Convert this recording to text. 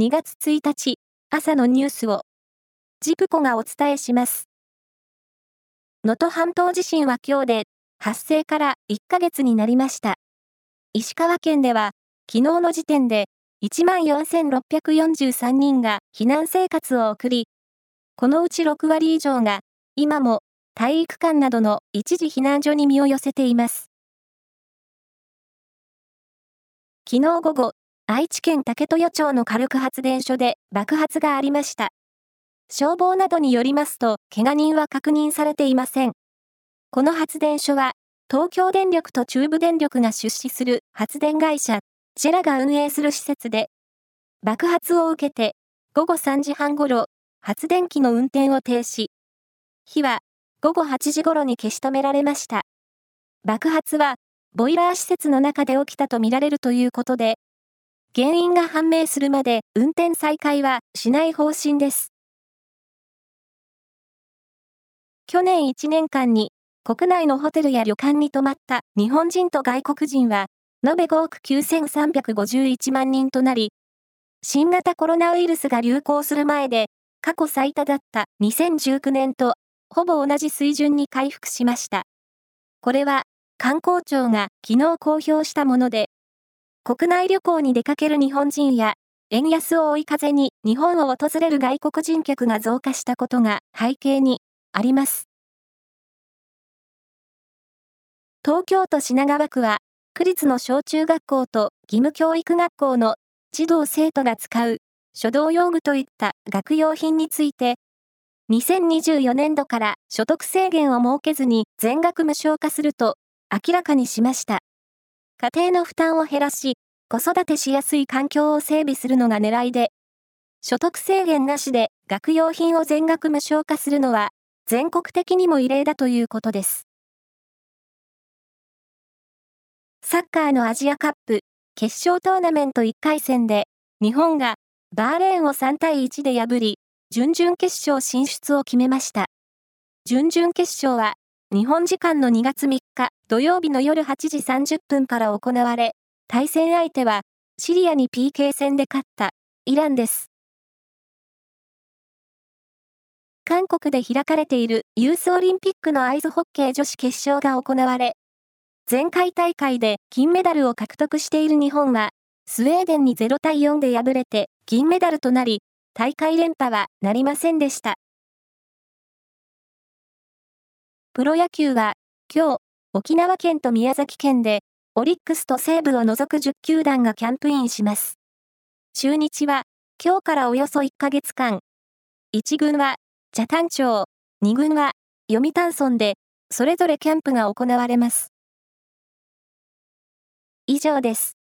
2月1日朝のニュースをジプコがお伝えします。能登半島地震は今日で発生から1ヶ月になりました。石川県では昨日の時点で14,643人が避難生活を送り、このうち6割以上が今も体育館などの一時避難所に身を寄せています。昨日午後、愛知県竹豊町の火力発電所で爆発がありました。消防などによりますと、怪我人は確認されていません。この発電所は、東京電力と中部電力が出資する発電会社、ジェラが運営する施設で、爆発を受けて、午後3時半ごろ、発電機の運転を停止。火は、午後8時頃に消し止められました。爆発は、ボイラー施設の中で起きたとみられるということで、原因が判明するまで運転再開はしない方針です。去年1年間に国内のホテルや旅館に泊まった日本人と外国人は延べ5億9351万人となり、新型コロナウイルスが流行する前で過去最多だった2019年とほぼ同じ水準に回復しました。これは観光庁が昨日公表したもので、国内旅行に出かける日本人や、円安を追い風に日本を訪れる外国人客が増加したことが背景にあります。東京都品川区は、区立の小中学校と義務教育学校の児童生徒が使う書道用具といった学用品について、2024年度から所得制限を設けずに全額無償化すると明らかにしました。家庭の負担を減らし、子育てしやすい環境を整備するのが狙いで、所得制限なしで学用品を全額無償化するのは、全国的にも異例だということです。サッカーのアジアカップ決勝トーナメント1回戦で、日本がバーレーンを3対1で破り、準々決勝進出を決めました。準々決勝は日本時間の2月3日土曜日の夜8時30分から行われ、対戦相手はシリアに PK 戦で勝ったイランです。韓国で開かれているユースオリンピックのアイスホッケー女子決勝が行われ、前回大会で金メダルを獲得している日本は、スウェーデンに0対4で敗れて銀メダルとなり、大会連覇はなりませんでした。プロ野球は、今日、沖縄県と宮崎県で、オリックスと西武を除く10球団がキャンプインします。中日は、今日からおよそ1ヶ月間、1軍は、茶谷町、2軍は、読谷村で、それぞれキャンプが行われます。以上です。